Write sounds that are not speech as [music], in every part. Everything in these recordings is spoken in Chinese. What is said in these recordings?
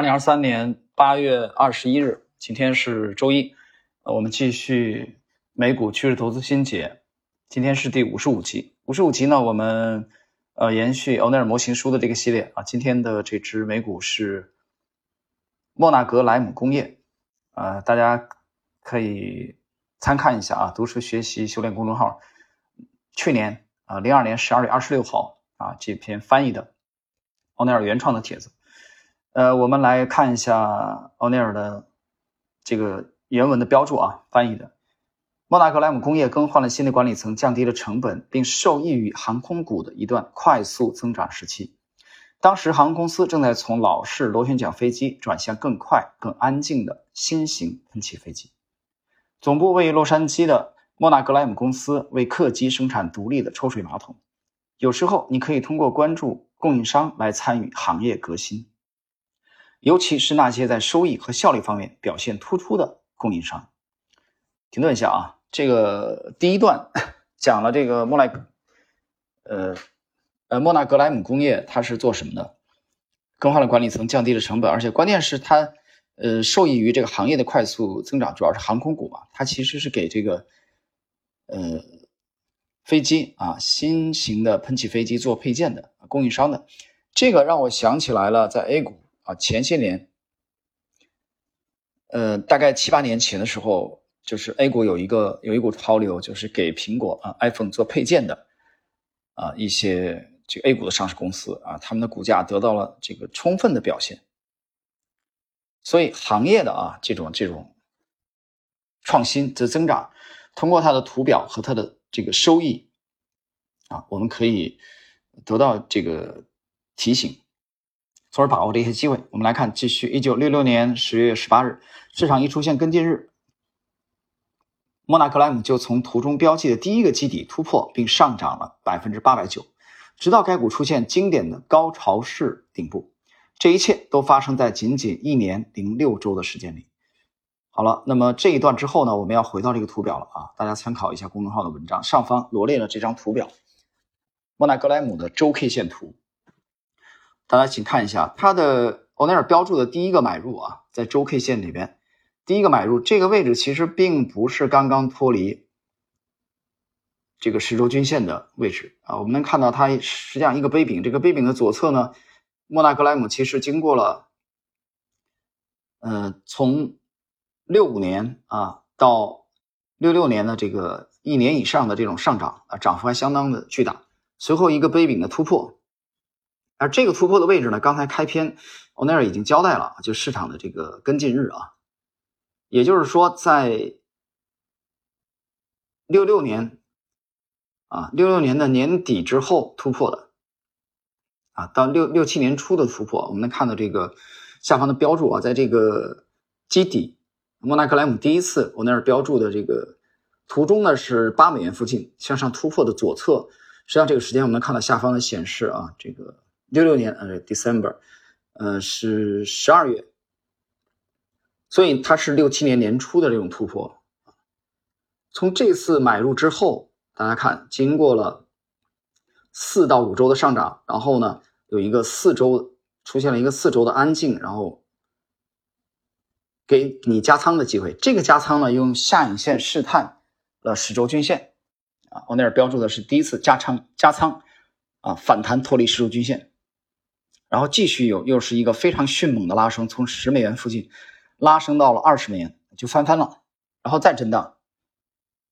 二零二三年八月二十一日，今天是周一，呃，我们继续美股趋势投资新解，今天是第五十五集。五十五集呢，我们呃延续欧奈尔模型书的这个系列啊，今天的这只美股是莫纳格莱姆工业，呃，大家可以参看一下啊，读书学习修炼公众号去年啊零二年十二月二十六号啊这篇翻译的欧奈尔原创的帖子。呃，我们来看一下奥尼尔的这个原文的标注啊，翻译的。莫纳格莱姆工业更换了新的管理层，降低了成本，并受益于航空股的一段快速增长时期。当时，航空公司正在从老式螺旋桨飞机转向更快、更安静的新型喷气飞机。总部位于洛杉矶的莫纳格莱姆公司为客机生产独立的抽水马桶。有时候，你可以通过关注供应商来参与行业革新。尤其是那些在收益和效率方面表现突出的供应商。停顿一下啊，这个第一段讲了这个莫奈，呃呃莫纳格莱姆工业它是做什么的？更换了管理层，降低了成本，而且关键是它呃受益于这个行业的快速增长，主要是航空股嘛，它其实是给这个呃飞机啊新型的喷气飞机做配件的供应商的。这个让我想起来了，在 A 股。啊，前些年，呃，大概七八年前的时候，就是 A 股有一个有一股潮流，就是给苹果啊 iPhone 做配件的啊一些这个 A 股的上市公司啊，他们的股价得到了这个充分的表现。所以行业的啊这种这种创新的增长，通过它的图表和它的这个收益啊，我们可以得到这个提醒。从而把握这些机会。我们来看，继续。一九六六年十月十八日，市场一出现跟进日，莫纳格莱姆就从图中标记的第一个基底突破，并上涨了百分之八百九，直到该股出现经典的高潮式顶部。这一切都发生在仅仅一年零六周的时间里。好了，那么这一段之后呢？我们要回到这个图表了啊！大家参考一下公众号的文章，上方罗列了这张图表，莫纳格莱姆的周 K 线图。大家请看一下它的欧奈尔标注的第一个买入啊，在周 K 线里边，第一个买入这个位置其实并不是刚刚脱离这个十周均线的位置啊。我们能看到它实际上一个杯柄，这个杯柄的左侧呢，莫纳格莱姆其实经过了，呃，从六五年啊到六六年的这个一年以上的这种上涨啊，涨幅还相当的巨大。随后一个杯柄的突破。而这个突破的位置呢？刚才开篇欧奈尔已经交代了，就市场的这个跟进日啊，也就是说，在六六年啊，六六年的年底之后突破的啊，到六六七年初的突破，我们能看到这个下方的标注啊，在这个基底莫纳克莱姆第一次欧奈尔标注的这个图中呢，是八美元附近向上突破的左侧，实际上这个时间我们能看到下方的显示啊，这个。六六年，呃，December，呃，是十二月，所以它是六七年年初的这种突破。从这次买入之后，大家看，经过了四到五周的上涨，然后呢，有一个四周出现了一个四周的安静，然后给你加仓的机会。这个加仓呢，用下影线试探了十周均线，啊，我那儿标注的是第一次加仓，加仓，啊，反弹脱离十周均线。然后继续有又是一个非常迅猛的拉升，从十美元附近拉升到了二十美元，就翻番了，然后再震荡，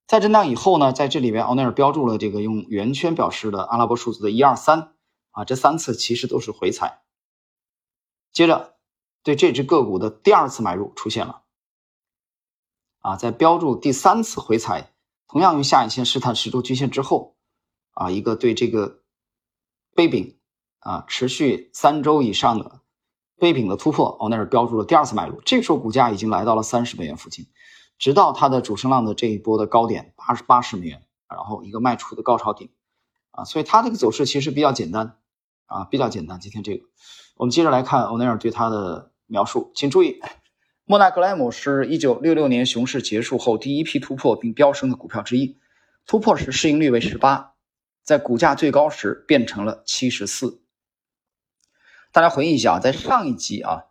再震荡以后呢，在这里边奥内尔标注了这个用圆圈表示的阿拉伯数字的一二三啊，这三次其实都是回踩。接着对这只个股的第二次买入出现了，啊，在标注第三次回踩，同样用下影线试探十周均线之后，啊，一个对这个杯柄。啊，持续三周以上的杯柄的突破，哦，那是标注了第二次买入。这个时候股价已经来到了三十美元附近，直到它的主升浪的这一波的高点八十八十美元，然后一个卖出的高潮顶，啊，所以它这个走势其实比较简单，啊，比较简单。今天这个，我们接着来看欧奈尔对它的描述，请注意，莫纳格莱姆是一九六六年熊市结束后第一批突破并飙升的股票之一，突破时市盈率为十八，在股价最高时变成了七十四。大家回忆一下，在上一集啊，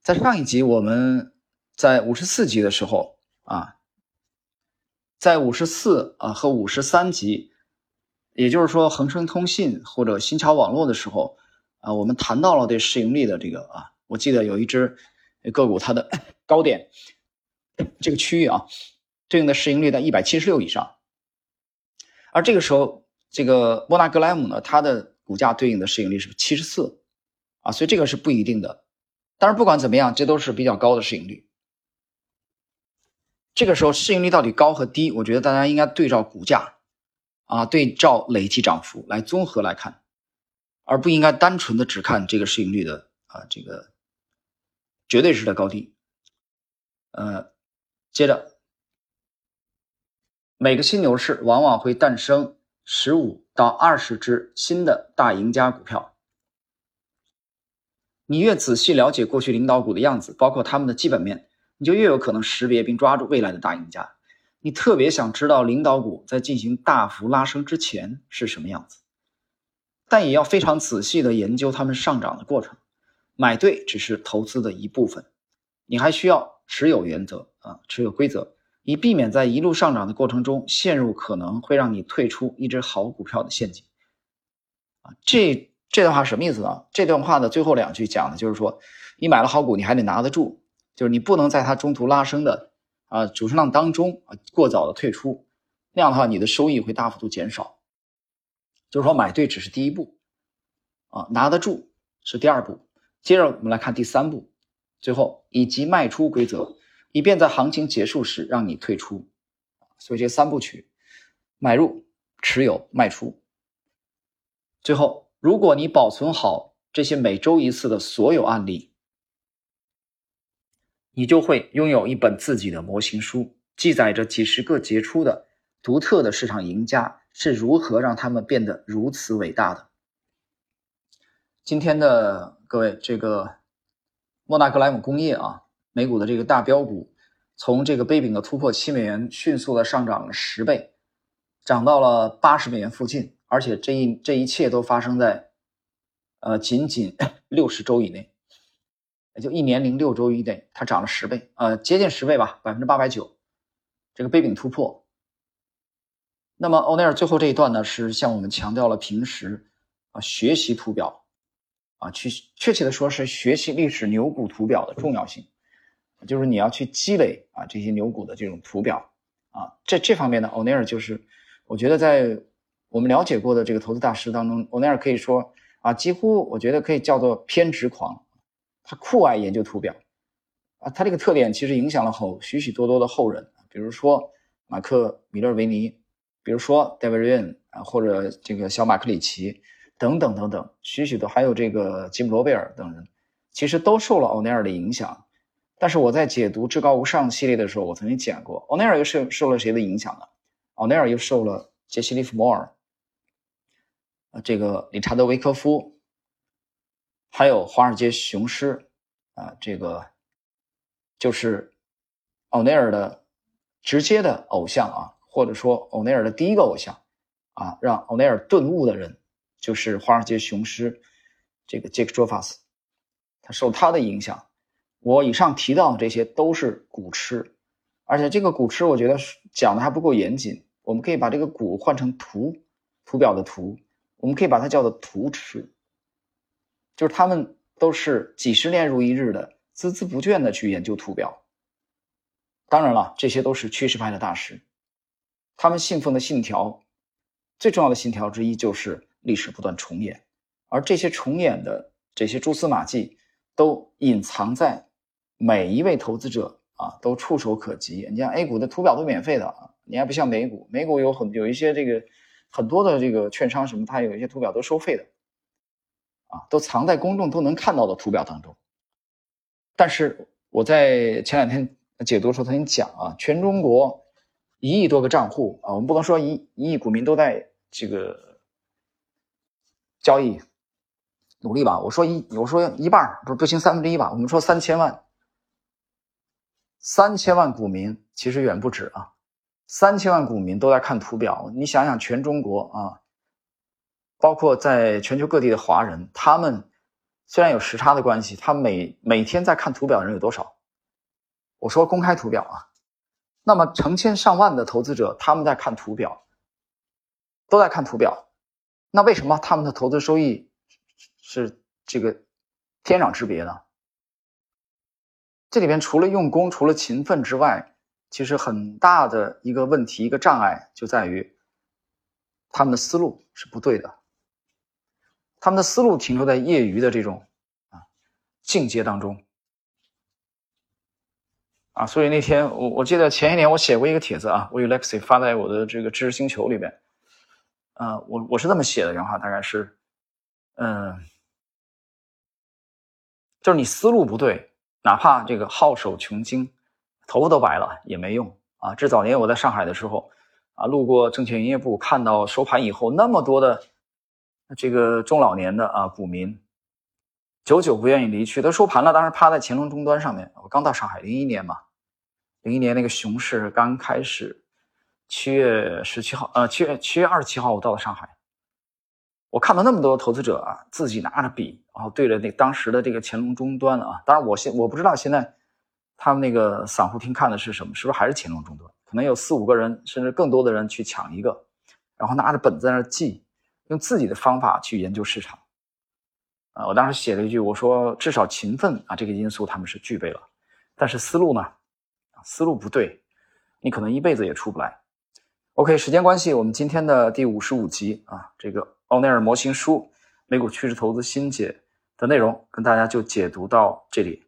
在上一集我们在五十四集的时候啊，在五十四啊和五十三集，也就是说恒生通信或者新桥网络的时候啊，我们谈到了对市盈率的这个啊，我记得有一只个股它的高点这个区域啊，对应的市盈率在一百七十六以上，而这个时候这个莫纳格莱姆呢，它的股价对应的市盈率是七十四啊，所以这个是不一定的。但是不管怎么样，这都是比较高的市盈率。这个时候市盈率到底高和低，我觉得大家应该对照股价，啊，对照累计涨幅来综合来看，而不应该单纯的只看这个市盈率的啊这个绝对值的高低。呃，接着，每个新牛市往往会诞生十五到二十只新的大赢家股票。你越仔细了解过去领导股的样子，包括他们的基本面，你就越有可能识别并抓住未来的大赢家。你特别想知道领导股在进行大幅拉升之前是什么样子，但也要非常仔细的研究他们上涨的过程。买对只是投资的一部分，你还需要持有原则啊，持有规则，以避免在一路上涨的过程中陷入可能会让你退出一只好股票的陷阱。啊，这。这段话什么意思呢？这段话的最后两句讲的就是说，你买了好股，你还得拿得住，就是你不能在它中途拉升的啊主升浪当中啊过早的退出，那样的话你的收益会大幅度减少。就是说买对只是第一步，啊拿得住是第二步。接着我们来看第三步，最后以及卖出规则，以便在行情结束时让你退出。所以这三部曲：买入、持有、卖出。最后。如果你保存好这些每周一次的所有案例，你就会拥有一本自己的模型书，记载着几十个杰出的、独特的市场赢家是如何让他们变得如此伟大的。今天的各位，这个莫纳格莱姆工业啊，美股的这个大标股，从这个杯柄的突破七美元，迅速的上涨了十倍，涨到了八十美元附近。而且这一这一切都发生在，呃，仅仅 [laughs] 六十周以内，也就一年零六周以内，它涨了十倍，呃，接近十倍吧，百分之八百九，这个杯柄突破。那么欧内尔最后这一段呢，是向我们强调了平时啊学习图表，啊，去确切的说是学习历史牛股图表的重要性，就是你要去积累啊这些牛股的这种图表，啊，这这方面呢，欧内尔就是我觉得在。我们了解过的这个投资大师当中，欧奈尔可以说啊，几乎我觉得可以叫做偏执狂，他酷爱研究图表啊，他这个特点其实影响了后许许多多的后人，比如说马克米勒维尼，比如说戴维瑞恩啊，或者这个小马克里奇等等等等，许许多还有这个吉姆罗贝尔等人，其实都受了欧奈尔的影响。但是我在解读至高无上系列的时候，我曾经讲过，欧奈尔又受受了谁的影响呢？欧奈尔又受了杰西·利弗摩尔。啊，这个理查德·维科夫，还有华尔街雄狮，啊，这个就是奥内尔的直接的偶像啊，或者说奥内尔的第一个偶像啊，让奥内尔顿悟的人就是华尔街雄狮这个杰克·卓法斯，他受他的影响。我以上提到的这些都是股痴，而且这个股痴我觉得讲的还不够严谨，我们可以把这个股换成图，图表的图。我们可以把它叫做图痴，就是他们都是几十年如一日的孜孜不倦的去研究图表。当然了，这些都是趋势派的大师，他们信奉的信条，最重要的信条之一就是历史不断重演，而这些重演的这些蛛丝马迹，都隐藏在每一位投资者啊都触手可及。你像 A 股的图表都免费的啊，你还不像美股，美股有很有一些这个。很多的这个券商什么，它有一些图表都收费的，啊，都藏在公众都能看到的图表当中。但是我在前两天解读的时候曾经讲啊，全中国一亿多个账户啊，我们不能说一一亿股民都在这个交易努力吧，我说一我说一半不不行三分之一吧，我们说三千万，三千万股民其实远不止啊。三千万股民都在看图表，你想想，全中国啊，包括在全球各地的华人，他们虽然有时差的关系，他每每天在看图表的人有多少？我说公开图表啊，那么成千上万的投资者他们在看图表，都在看图表，那为什么他们的投资收益是这个天壤之别呢？这里边除了用功、除了勤奋之外，其实很大的一个问题、一个障碍就在于他们的思路是不对的。他们的思路停留在业余的这种啊境界当中啊，所以那天我我记得前一年我写过一个帖子啊，我与 Lexi 发在我的这个知识星球里边，啊，我我是这么写的，然后大概是，嗯，就是你思路不对，哪怕这个好手穷经，头发都白了也没用啊。这早年我在上海的时候啊，路过证券营业部，看到收盘以后那么多的。这个中老年的啊股民，久久不愿意离去。他收盘了，当时趴在乾隆终端上面。我刚到上海，零一年嘛，零一年那个熊市刚开始，七月十七号，呃，七月七月二十七号，我到了上海。我看到那么多投资者啊，自己拿着笔，然后对着那当时的这个乾隆终端啊。当然，我现我不知道现在他们那个散户厅看的是什么，是不是还是乾隆终端？可能有四五个人，甚至更多的人去抢一个，然后拿着本子在那记。用自己的方法去研究市场，啊，我当时写了一句，我说至少勤奋啊这个因素他们是具备了，但是思路呢，思路不对，你可能一辈子也出不来。OK，时间关系，我们今天的第五十五集啊，这个奥内尔模型书《美股趋势投资新解》的内容跟大家就解读到这里。